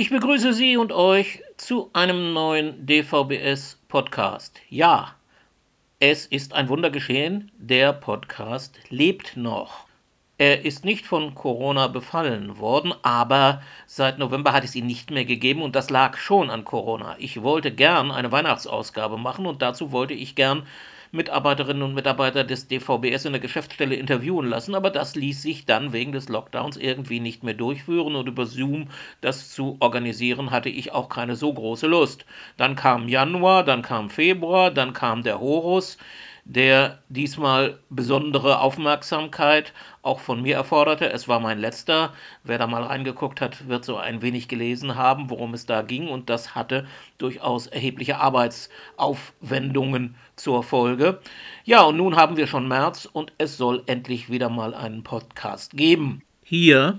Ich begrüße Sie und euch zu einem neuen DVBS Podcast. Ja, es ist ein Wunder geschehen, der Podcast lebt noch. Er ist nicht von Corona befallen worden, aber seit November hat es ihn nicht mehr gegeben und das lag schon an Corona. Ich wollte gern eine Weihnachtsausgabe machen und dazu wollte ich gern Mitarbeiterinnen und Mitarbeiter des DVBS in der Geschäftsstelle interviewen lassen, aber das ließ sich dann wegen des Lockdowns irgendwie nicht mehr durchführen und über Zoom das zu organisieren hatte ich auch keine so große Lust. Dann kam Januar, dann kam Februar, dann kam der Horus der diesmal besondere Aufmerksamkeit auch von mir erforderte. Es war mein letzter. Wer da mal reingeguckt hat, wird so ein wenig gelesen haben, worum es da ging. Und das hatte durchaus erhebliche Arbeitsaufwendungen zur Folge. Ja, und nun haben wir schon März und es soll endlich wieder mal einen Podcast geben. Hier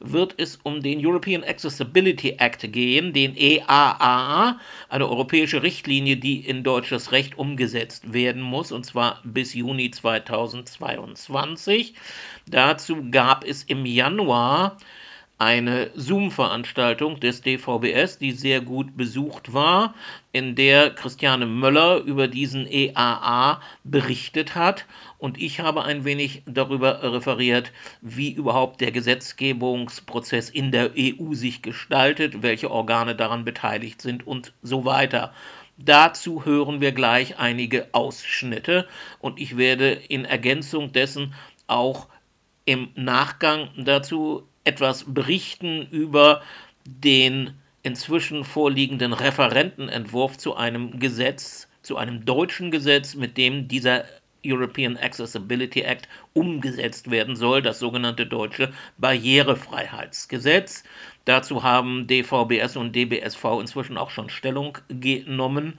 wird es um den European Accessibility Act gehen, den EAA, eine europäische Richtlinie, die in deutsches Recht umgesetzt werden muss, und zwar bis Juni 2022. Dazu gab es im Januar eine Zoom-Veranstaltung des DVBS, die sehr gut besucht war, in der Christiane Möller über diesen EAA berichtet hat. Und ich habe ein wenig darüber referiert, wie überhaupt der Gesetzgebungsprozess in der EU sich gestaltet, welche Organe daran beteiligt sind und so weiter. Dazu hören wir gleich einige Ausschnitte und ich werde in Ergänzung dessen auch im Nachgang dazu etwas berichten über den inzwischen vorliegenden Referentenentwurf zu einem Gesetz, zu einem deutschen Gesetz, mit dem dieser European Accessibility Act umgesetzt werden soll, das sogenannte deutsche Barrierefreiheitsgesetz. Dazu haben DVBS und DBSV inzwischen auch schon Stellung genommen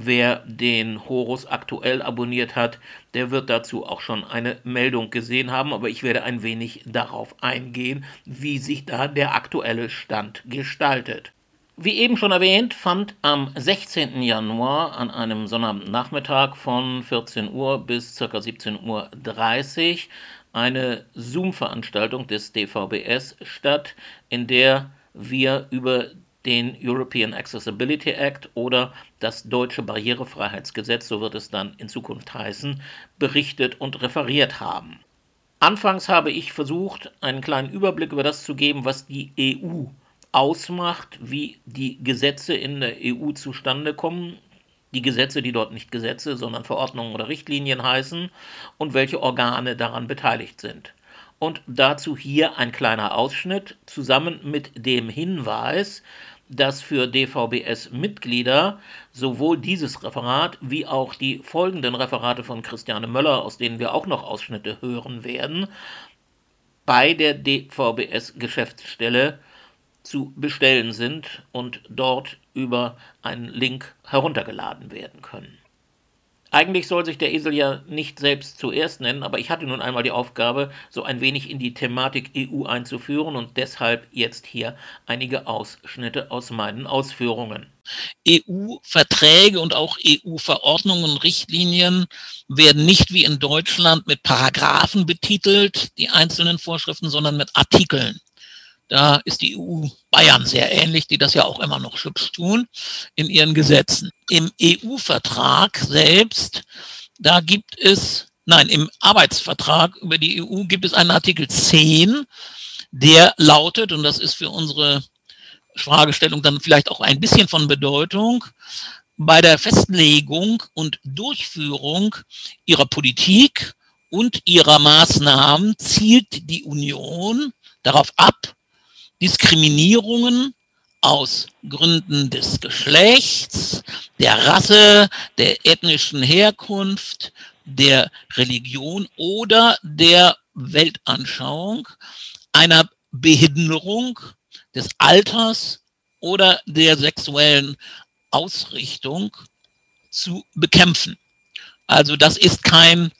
Wer den Horus aktuell abonniert hat, der wird dazu auch schon eine Meldung gesehen haben, aber ich werde ein wenig darauf eingehen, wie sich da der aktuelle Stand gestaltet. Wie eben schon erwähnt, fand am 16. Januar an einem Sonnabendnachmittag von 14 Uhr bis ca. 17.30 Uhr eine Zoom-Veranstaltung des DVBS statt, in der wir über den European Accessibility Act oder das deutsche Barrierefreiheitsgesetz, so wird es dann in Zukunft heißen, berichtet und referiert haben. Anfangs habe ich versucht, einen kleinen Überblick über das zu geben, was die EU ausmacht, wie die Gesetze in der EU zustande kommen, die Gesetze, die dort nicht Gesetze, sondern Verordnungen oder Richtlinien heißen und welche Organe daran beteiligt sind. Und dazu hier ein kleiner Ausschnitt zusammen mit dem Hinweis, dass für DVBS-Mitglieder sowohl dieses Referat wie auch die folgenden Referate von Christiane Möller, aus denen wir auch noch Ausschnitte hören werden, bei der DVBS-Geschäftsstelle zu bestellen sind und dort über einen Link heruntergeladen werden können. Eigentlich soll sich der Esel ja nicht selbst zuerst nennen, aber ich hatte nun einmal die Aufgabe, so ein wenig in die Thematik EU einzuführen und deshalb jetzt hier einige Ausschnitte aus meinen Ausführungen. EU-Verträge und auch EU-Verordnungen und Richtlinien werden nicht wie in Deutschland mit Paragraphen betitelt, die einzelnen Vorschriften, sondern mit Artikeln. Da ist die EU Bayern sehr ähnlich, die das ja auch immer noch hübsch tun in ihren Gesetzen. Im EU-Vertrag selbst, da gibt es, nein, im Arbeitsvertrag über die EU gibt es einen Artikel 10, der lautet, und das ist für unsere Fragestellung dann vielleicht auch ein bisschen von Bedeutung, bei der Festlegung und Durchführung ihrer Politik und ihrer Maßnahmen zielt die Union darauf ab, Diskriminierungen aus Gründen des Geschlechts, der Rasse, der ethnischen Herkunft, der Religion oder der Weltanschauung, einer Behinderung des Alters oder der sexuellen Ausrichtung zu bekämpfen. Also das ist kein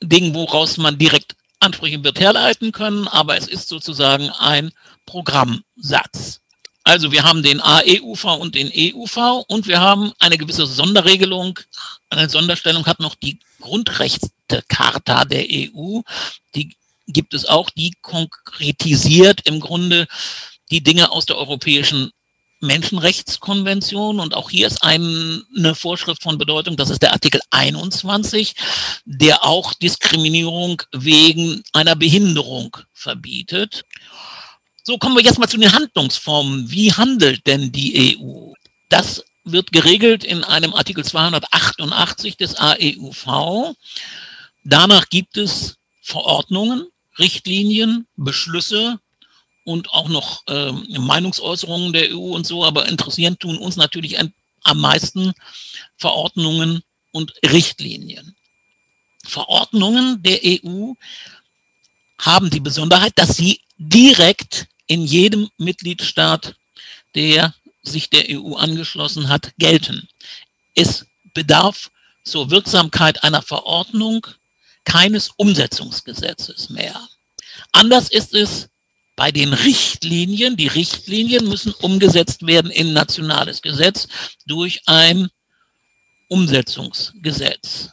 Ding, woraus man direkt Ansprüche wird herleiten können, aber es ist sozusagen ein Programmsatz. Also wir haben den AEUV und den EUV und wir haben eine gewisse Sonderregelung. Eine Sonderstellung hat noch die Grundrechtecharta der EU. Die gibt es auch, die konkretisiert im Grunde die Dinge aus der Europäischen Menschenrechtskonvention und auch hier ist eine Vorschrift von Bedeutung, das ist der Artikel 21, der auch Diskriminierung wegen einer Behinderung verbietet. So kommen wir jetzt mal zu den Handlungsformen. Wie handelt denn die EU? Das wird geregelt in einem Artikel 288 des AEUV. Danach gibt es Verordnungen, Richtlinien, Beschlüsse und auch noch äh, Meinungsäußerungen der EU und so, aber interessieren tun uns natürlich ein, am meisten Verordnungen und Richtlinien. Verordnungen der EU haben die Besonderheit, dass sie direkt in jedem Mitgliedstaat, der sich der EU angeschlossen hat, gelten. Es bedarf zur Wirksamkeit einer Verordnung keines Umsetzungsgesetzes mehr. Anders ist es bei den Richtlinien. Die Richtlinien müssen umgesetzt werden in nationales Gesetz durch ein Umsetzungsgesetz.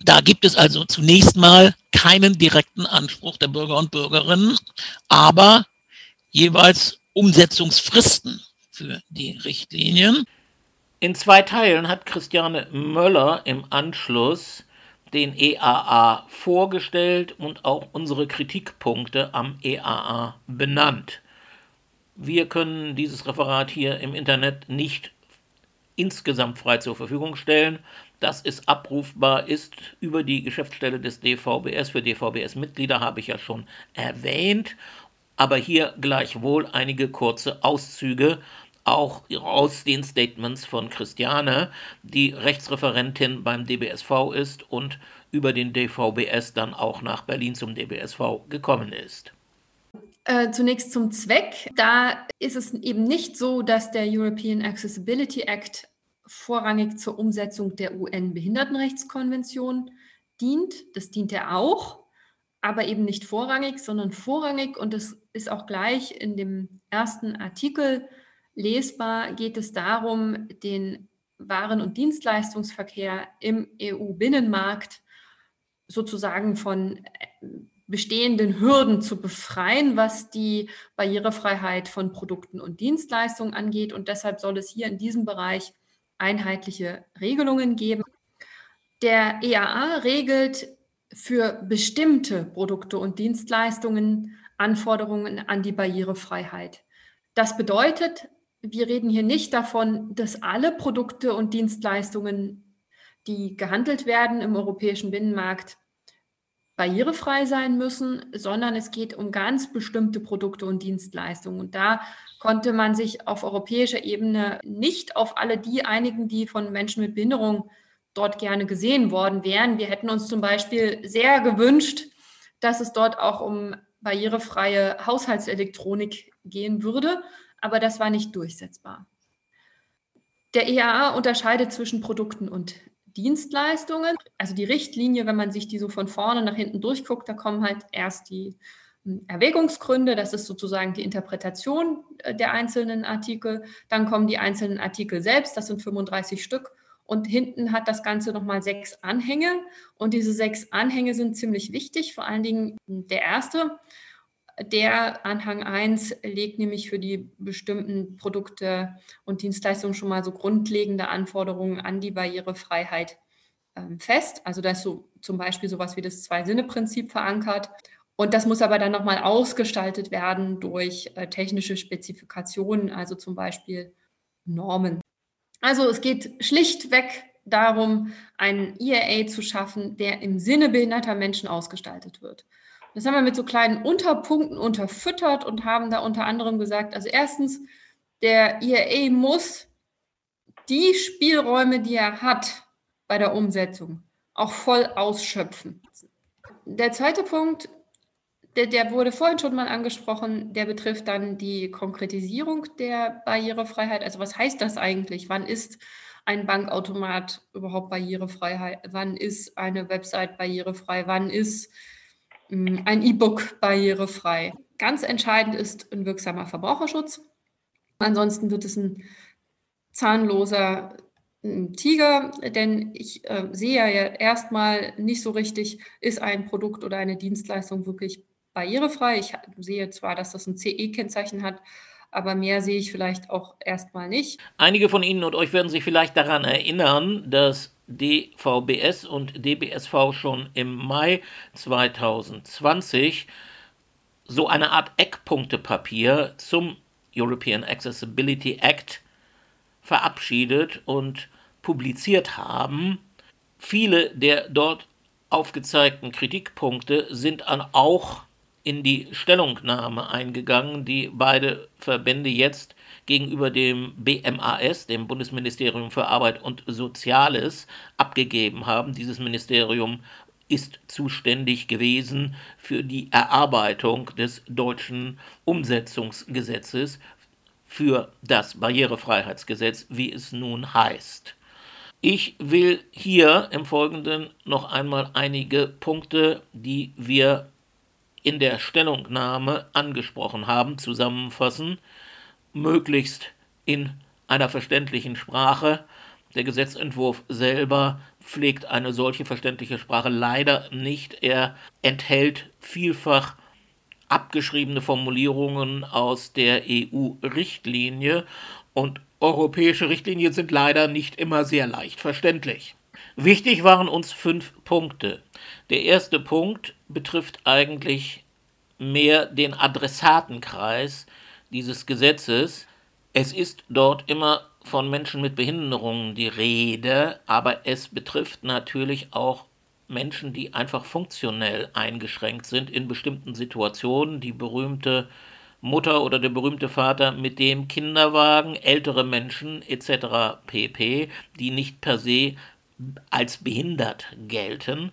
Da gibt es also zunächst mal keinen direkten Anspruch der Bürger und Bürgerinnen, aber jeweils Umsetzungsfristen für die Richtlinien. In zwei Teilen hat Christiane Möller im Anschluss den EAA vorgestellt und auch unsere Kritikpunkte am EAA benannt. Wir können dieses Referat hier im Internet nicht insgesamt frei zur Verfügung stellen. Dass es abrufbar ist über die Geschäftsstelle des DVBS. Für DVBS-Mitglieder habe ich ja schon erwähnt. Aber hier gleichwohl einige kurze Auszüge auch aus den Statements von Christiane, die Rechtsreferentin beim DBSV ist und über den DVBS dann auch nach Berlin zum DBSV gekommen ist. Äh, zunächst zum Zweck. Da ist es eben nicht so, dass der European Accessibility Act vorrangig zur Umsetzung der UN-Behindertenrechtskonvention dient. Das dient er auch, aber eben nicht vorrangig, sondern vorrangig. Und das ist auch gleich in dem ersten Artikel lesbar geht es darum, den Waren- und Dienstleistungsverkehr im EU-Binnenmarkt sozusagen von äh, bestehenden Hürden zu befreien, was die Barrierefreiheit von Produkten und Dienstleistungen angeht. Und deshalb soll es hier in diesem Bereich einheitliche Regelungen geben. Der EAA regelt für bestimmte Produkte und Dienstleistungen Anforderungen an die Barrierefreiheit. Das bedeutet, wir reden hier nicht davon, dass alle Produkte und Dienstleistungen, die gehandelt werden im europäischen Binnenmarkt, barrierefrei sein müssen, sondern es geht um ganz bestimmte Produkte und Dienstleistungen. Und da konnte man sich auf europäischer Ebene nicht auf alle die einigen, die von Menschen mit Behinderung dort gerne gesehen worden wären. Wir hätten uns zum Beispiel sehr gewünscht, dass es dort auch um barrierefreie Haushaltselektronik gehen würde aber das war nicht durchsetzbar. Der EAA unterscheidet zwischen Produkten und Dienstleistungen. Also die Richtlinie, wenn man sich die so von vorne nach hinten durchguckt, da kommen halt erst die hm, Erwägungsgründe, das ist sozusagen die Interpretation äh, der einzelnen Artikel. Dann kommen die einzelnen Artikel selbst, das sind 35 Stück. Und hinten hat das Ganze nochmal sechs Anhänge. Und diese sechs Anhänge sind ziemlich wichtig, vor allen Dingen der erste. Der Anhang 1 legt nämlich für die bestimmten Produkte und Dienstleistungen schon mal so grundlegende Anforderungen an die Barrierefreiheit ähm, fest. Also da ist so zum Beispiel sowas wie das Zwei-Sinne-Prinzip verankert. Und das muss aber dann nochmal ausgestaltet werden durch äh, technische Spezifikationen, also zum Beispiel Normen. Also es geht schlichtweg darum, einen IAA zu schaffen, der im Sinne behinderter Menschen ausgestaltet wird. Das haben wir mit so kleinen Unterpunkten unterfüttert und haben da unter anderem gesagt, also erstens, der IAA muss die Spielräume, die er hat bei der Umsetzung, auch voll ausschöpfen. Der zweite Punkt, der, der, wurde vorhin schon mal angesprochen, der betrifft dann die Konkretisierung der Barrierefreiheit. Also was heißt das eigentlich? Wann ist ein Bankautomat überhaupt barrierefrei? Wann ist eine Website barrierefrei? Wann ist ein E-Book barrierefrei. Ganz entscheidend ist ein wirksamer Verbraucherschutz. Ansonsten wird es ein zahnloser Tiger, denn ich äh, sehe ja erstmal nicht so richtig, ist ein Produkt oder eine Dienstleistung wirklich barrierefrei. Ich sehe zwar, dass das ein CE-Kennzeichen hat, aber mehr sehe ich vielleicht auch erstmal nicht. Einige von Ihnen und euch werden sich vielleicht daran erinnern, dass DVBS und DBSV schon im Mai 2020 so eine Art Eckpunktepapier zum European Accessibility Act verabschiedet und publiziert haben. Viele der dort aufgezeigten Kritikpunkte sind auch in die Stellungnahme eingegangen, die beide Verbände jetzt gegenüber dem BMAS, dem Bundesministerium für Arbeit und Soziales, abgegeben haben. Dieses Ministerium ist zuständig gewesen für die Erarbeitung des deutschen Umsetzungsgesetzes für das Barrierefreiheitsgesetz, wie es nun heißt. Ich will hier im Folgenden noch einmal einige Punkte, die wir in der Stellungnahme angesprochen haben, zusammenfassen, möglichst in einer verständlichen Sprache. Der Gesetzentwurf selber pflegt eine solche verständliche Sprache leider nicht. Er enthält vielfach abgeschriebene Formulierungen aus der EU-Richtlinie und europäische Richtlinien sind leider nicht immer sehr leicht verständlich. Wichtig waren uns fünf Punkte. Der erste Punkt betrifft eigentlich mehr den Adressatenkreis dieses Gesetzes. Es ist dort immer von Menschen mit Behinderungen die Rede, aber es betrifft natürlich auch Menschen, die einfach funktionell eingeschränkt sind in bestimmten Situationen. Die berühmte Mutter oder der berühmte Vater mit dem Kinderwagen, ältere Menschen etc. pp, die nicht per se als behindert gelten,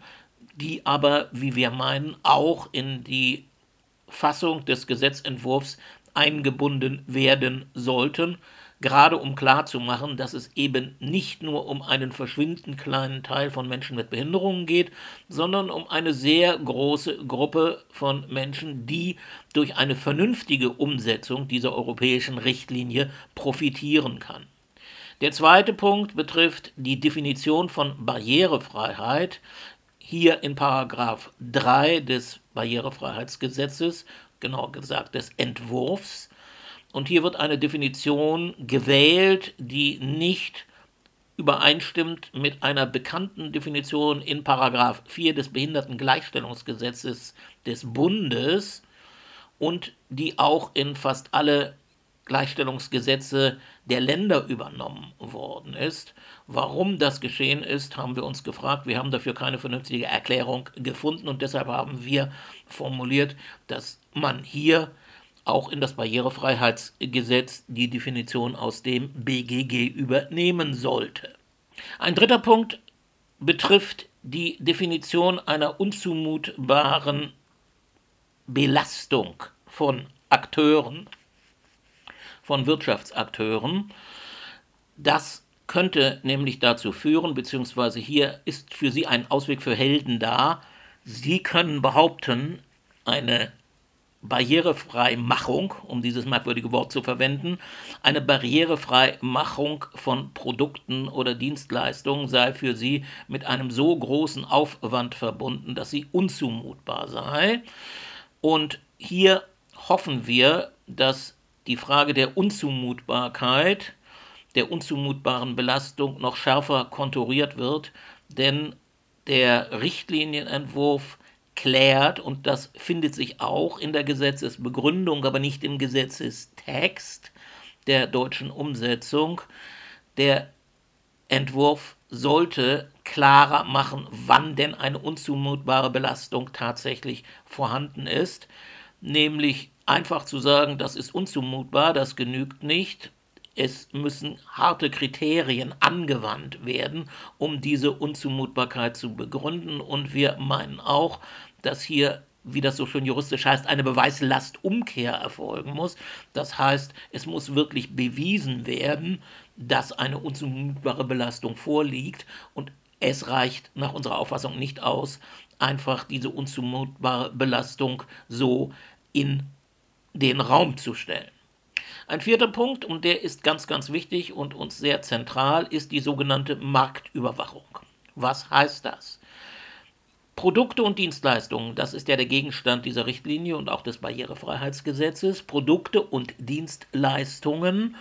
die aber, wie wir meinen, auch in die Fassung des Gesetzentwurfs eingebunden werden sollten, gerade um klarzumachen, dass es eben nicht nur um einen verschwindend kleinen Teil von Menschen mit Behinderungen geht, sondern um eine sehr große Gruppe von Menschen, die durch eine vernünftige Umsetzung dieser europäischen Richtlinie profitieren kann. Der zweite Punkt betrifft die Definition von Barrierefreiheit. Hier in Paragraph 3 des Barrierefreiheitsgesetzes, genauer gesagt des Entwurfs. Und hier wird eine Definition gewählt, die nicht übereinstimmt mit einer bekannten Definition in Paragraph 4 des Behindertengleichstellungsgesetzes des Bundes und die auch in fast alle Gleichstellungsgesetze der Länder übernommen worden ist. Warum das geschehen ist, haben wir uns gefragt. Wir haben dafür keine vernünftige Erklärung gefunden und deshalb haben wir formuliert, dass man hier auch in das Barrierefreiheitsgesetz die Definition aus dem BGG übernehmen sollte. Ein dritter Punkt betrifft die Definition einer unzumutbaren Belastung von Akteuren von Wirtschaftsakteuren. Das könnte nämlich dazu führen, beziehungsweise hier ist für sie ein Ausweg für Helden da. Sie können behaupten, eine Barrierefreimachung, um dieses merkwürdige Wort zu verwenden, eine Barrierefreimachung von Produkten oder Dienstleistungen sei für sie mit einem so großen Aufwand verbunden, dass sie unzumutbar sei. Und hier hoffen wir, dass die Frage der Unzumutbarkeit, der unzumutbaren Belastung noch schärfer konturiert wird, denn der Richtlinienentwurf klärt, und das findet sich auch in der Gesetzesbegründung, aber nicht im Gesetzestext der deutschen Umsetzung, der Entwurf sollte klarer machen, wann denn eine unzumutbare Belastung tatsächlich vorhanden ist, nämlich Einfach zu sagen, das ist unzumutbar, das genügt nicht. Es müssen harte Kriterien angewandt werden, um diese Unzumutbarkeit zu begründen. Und wir meinen auch, dass hier wie das so schön juristisch heißt, eine Beweislastumkehr erfolgen muss. Das heißt, es muss wirklich bewiesen werden, dass eine unzumutbare Belastung vorliegt und es reicht nach unserer Auffassung nicht aus, einfach diese unzumutbare Belastung so in den Raum zu stellen. Ein vierter Punkt, und der ist ganz, ganz wichtig und uns sehr zentral, ist die sogenannte Marktüberwachung. Was heißt das? Produkte und Dienstleistungen, das ist ja der Gegenstand dieser Richtlinie und auch des Barrierefreiheitsgesetzes. Produkte und Dienstleistungen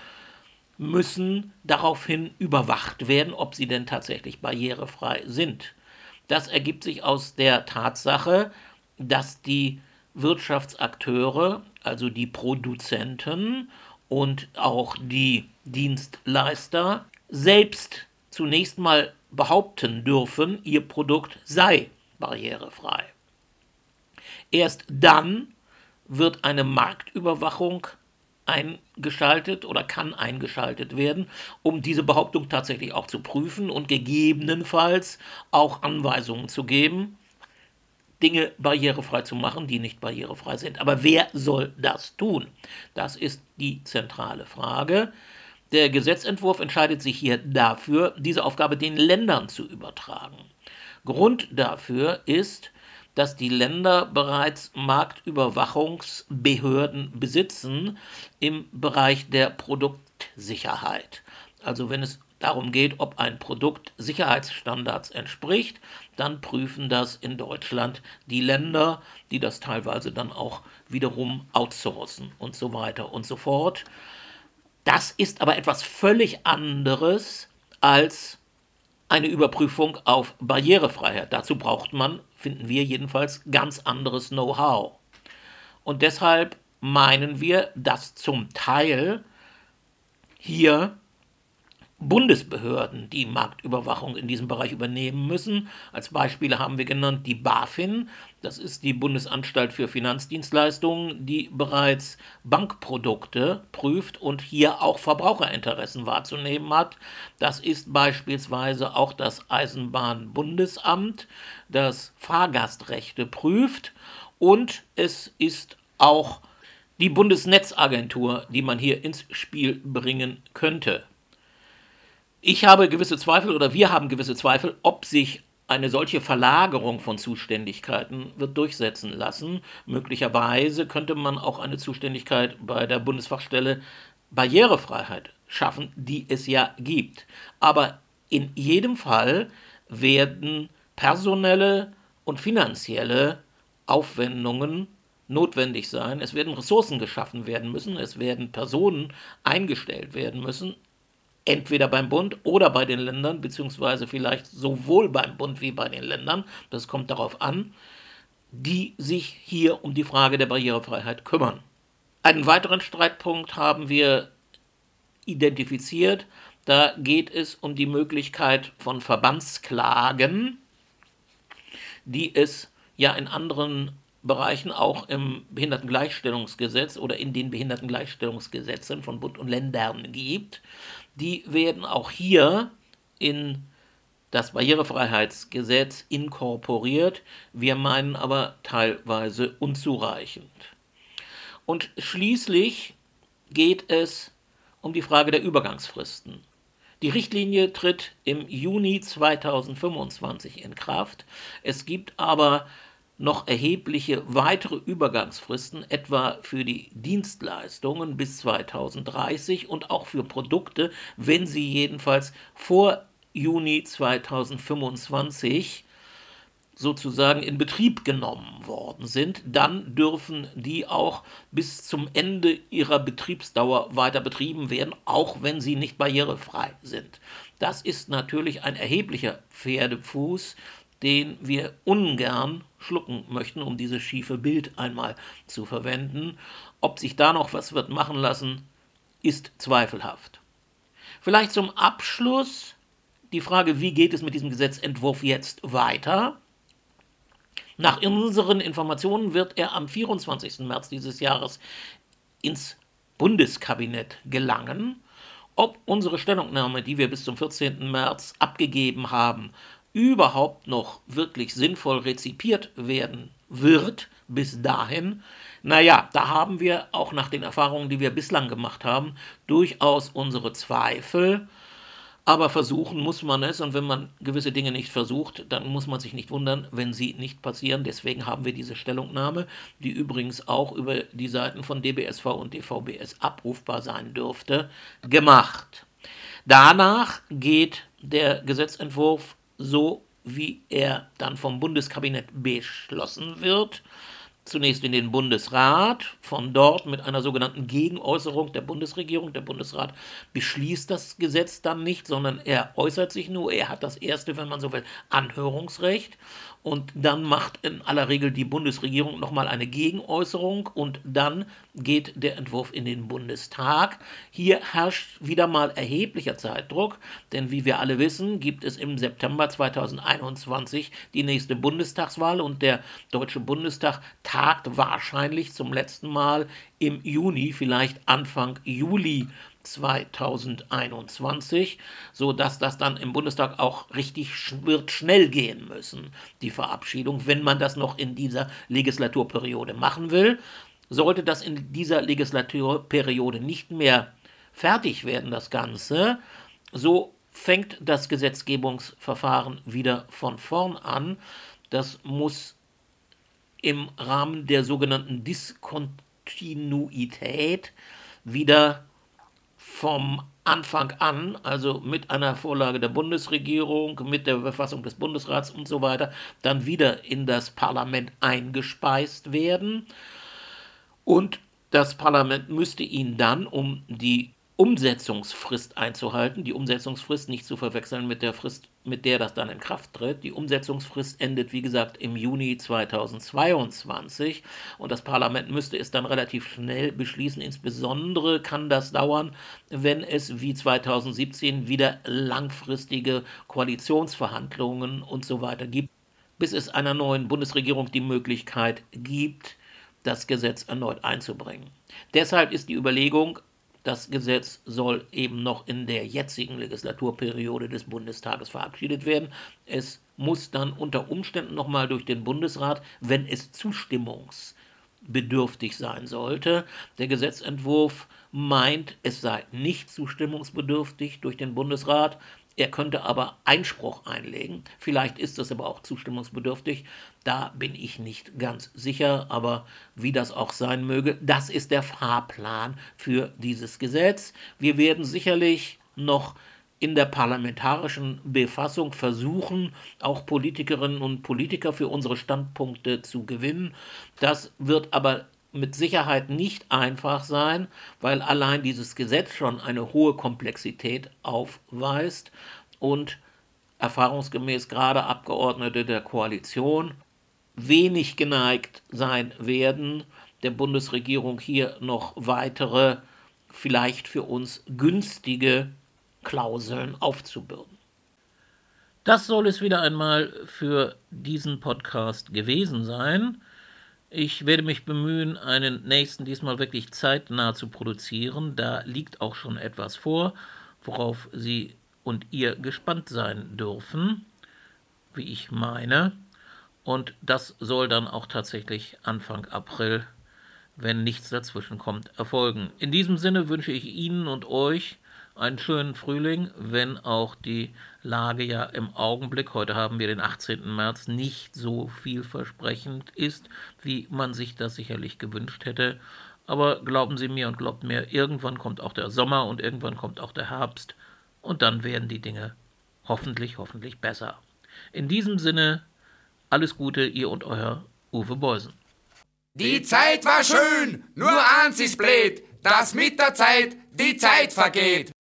müssen daraufhin überwacht werden, ob sie denn tatsächlich barrierefrei sind. Das ergibt sich aus der Tatsache, dass die Wirtschaftsakteure, also die Produzenten und auch die Dienstleister, selbst zunächst mal behaupten dürfen, ihr Produkt sei barrierefrei. Erst dann wird eine Marktüberwachung eingeschaltet oder kann eingeschaltet werden, um diese Behauptung tatsächlich auch zu prüfen und gegebenenfalls auch Anweisungen zu geben, Dinge barrierefrei zu machen, die nicht barrierefrei sind. Aber wer soll das tun? Das ist die zentrale Frage. Der Gesetzentwurf entscheidet sich hier dafür, diese Aufgabe den Ländern zu übertragen. Grund dafür ist, dass die Länder bereits Marktüberwachungsbehörden besitzen im Bereich der Produktsicherheit. Also wenn es darum geht, ob ein Produkt Sicherheitsstandards entspricht, dann prüfen das in Deutschland die Länder, die das teilweise dann auch wiederum outsourcen und so weiter und so fort. Das ist aber etwas völlig anderes als eine Überprüfung auf Barrierefreiheit. Dazu braucht man, finden wir jedenfalls, ganz anderes Know-how. Und deshalb meinen wir, dass zum Teil hier Bundesbehörden die Marktüberwachung in diesem Bereich übernehmen müssen. Als Beispiele haben wir genannt die BaFin, das ist die Bundesanstalt für Finanzdienstleistungen, die bereits Bankprodukte prüft und hier auch Verbraucherinteressen wahrzunehmen hat. Das ist beispielsweise auch das Eisenbahnbundesamt, das Fahrgastrechte prüft und es ist auch die Bundesnetzagentur, die man hier ins Spiel bringen könnte. Ich habe gewisse Zweifel oder wir haben gewisse Zweifel, ob sich eine solche Verlagerung von Zuständigkeiten wird durchsetzen lassen. Möglicherweise könnte man auch eine Zuständigkeit bei der Bundesfachstelle Barrierefreiheit schaffen, die es ja gibt. Aber in jedem Fall werden personelle und finanzielle Aufwendungen notwendig sein. Es werden Ressourcen geschaffen werden müssen, es werden Personen eingestellt werden müssen, entweder beim Bund oder bei den Ländern, beziehungsweise vielleicht sowohl beim Bund wie bei den Ländern, das kommt darauf an, die sich hier um die Frage der Barrierefreiheit kümmern. Einen weiteren Streitpunkt haben wir identifiziert. Da geht es um die Möglichkeit von Verbandsklagen, die es ja in anderen Bereichen auch im Behindertengleichstellungsgesetz oder in den Behindertengleichstellungsgesetzen von Bund und Ländern gibt die werden auch hier in das Barrierefreiheitsgesetz inkorporiert. Wir meinen aber teilweise unzureichend. Und schließlich geht es um die Frage der Übergangsfristen. Die Richtlinie tritt im Juni 2025 in Kraft. Es gibt aber noch erhebliche weitere Übergangsfristen, etwa für die Dienstleistungen bis 2030 und auch für Produkte, wenn sie jedenfalls vor Juni 2025 sozusagen in Betrieb genommen worden sind, dann dürfen die auch bis zum Ende ihrer Betriebsdauer weiter betrieben werden, auch wenn sie nicht barrierefrei sind. Das ist natürlich ein erheblicher Pferdefuß, den wir ungern schlucken möchten, um dieses schiefe Bild einmal zu verwenden. Ob sich da noch was wird machen lassen, ist zweifelhaft. Vielleicht zum Abschluss die Frage, wie geht es mit diesem Gesetzentwurf jetzt weiter? Nach unseren Informationen wird er am 24. März dieses Jahres ins Bundeskabinett gelangen. Ob unsere Stellungnahme, die wir bis zum 14. März abgegeben haben, überhaupt noch wirklich sinnvoll rezipiert werden wird bis dahin, naja, da haben wir auch nach den Erfahrungen, die wir bislang gemacht haben, durchaus unsere Zweifel. Aber versuchen muss man es und wenn man gewisse Dinge nicht versucht, dann muss man sich nicht wundern, wenn sie nicht passieren. Deswegen haben wir diese Stellungnahme, die übrigens auch über die Seiten von DBSV und DVBS abrufbar sein dürfte, gemacht. Danach geht der Gesetzentwurf so wie er dann vom Bundeskabinett beschlossen wird zunächst in den Bundesrat, von dort mit einer sogenannten Gegenäußerung der Bundesregierung. Der Bundesrat beschließt das Gesetz dann nicht, sondern er äußert sich nur. Er hat das erste, wenn man so will, Anhörungsrecht und dann macht in aller Regel die Bundesregierung nochmal eine Gegenäußerung und dann geht der Entwurf in den Bundestag. Hier herrscht wieder mal erheblicher Zeitdruck, denn wie wir alle wissen, gibt es im September 2021 die nächste Bundestagswahl und der Deutsche Bundestag tagt wahrscheinlich zum letzten Mal im Juni, vielleicht Anfang Juli 2021, so dass das dann im Bundestag auch richtig wird schnell gehen müssen, die Verabschiedung, wenn man das noch in dieser Legislaturperiode machen will. Sollte das in dieser Legislaturperiode nicht mehr fertig werden, das Ganze, so fängt das Gesetzgebungsverfahren wieder von vorn an. Das muss im Rahmen der sogenannten Diskontinuität wieder vom Anfang an, also mit einer Vorlage der Bundesregierung, mit der Verfassung des Bundesrats und so weiter, dann wieder in das Parlament eingespeist werden. Und das Parlament müsste ihn dann, um die Umsetzungsfrist einzuhalten. Die Umsetzungsfrist nicht zu verwechseln mit der Frist, mit der das dann in Kraft tritt. Die Umsetzungsfrist endet, wie gesagt, im Juni 2022 und das Parlament müsste es dann relativ schnell beschließen. Insbesondere kann das dauern, wenn es wie 2017 wieder langfristige Koalitionsverhandlungen und so weiter gibt, bis es einer neuen Bundesregierung die Möglichkeit gibt, das Gesetz erneut einzubringen. Deshalb ist die Überlegung, das Gesetz soll eben noch in der jetzigen Legislaturperiode des Bundestages verabschiedet werden. Es muss dann unter Umständen nochmal durch den Bundesrat, wenn es zustimmungsbedürftig sein sollte. Der Gesetzentwurf meint, es sei nicht zustimmungsbedürftig durch den Bundesrat. Er könnte aber Einspruch einlegen. Vielleicht ist das aber auch zustimmungsbedürftig. Da bin ich nicht ganz sicher, aber wie das auch sein möge, das ist der Fahrplan für dieses Gesetz. Wir werden sicherlich noch in der parlamentarischen Befassung versuchen, auch Politikerinnen und Politiker für unsere Standpunkte zu gewinnen. Das wird aber mit Sicherheit nicht einfach sein, weil allein dieses Gesetz schon eine hohe Komplexität aufweist und erfahrungsgemäß gerade Abgeordnete der Koalition wenig geneigt sein werden, der Bundesregierung hier noch weitere, vielleicht für uns günstige Klauseln aufzubürden. Das soll es wieder einmal für diesen Podcast gewesen sein. Ich werde mich bemühen, einen nächsten diesmal wirklich zeitnah zu produzieren. Da liegt auch schon etwas vor, worauf Sie und ihr gespannt sein dürfen, wie ich meine. Und das soll dann auch tatsächlich Anfang April, wenn nichts dazwischen kommt, erfolgen. In diesem Sinne wünsche ich Ihnen und euch einen schönen Frühling, wenn auch die Lage ja im Augenblick, heute haben wir den 18. März, nicht so vielversprechend ist, wie man sich das sicherlich gewünscht hätte. Aber glauben Sie mir und glaubt mir, irgendwann kommt auch der Sommer und irgendwann kommt auch der Herbst und dann werden die Dinge hoffentlich, hoffentlich besser. In diesem Sinne, alles Gute, ihr und euer Uwe Beusen. Die Zeit war schön, nur eins ist blöd, dass mit der Zeit die Zeit vergeht.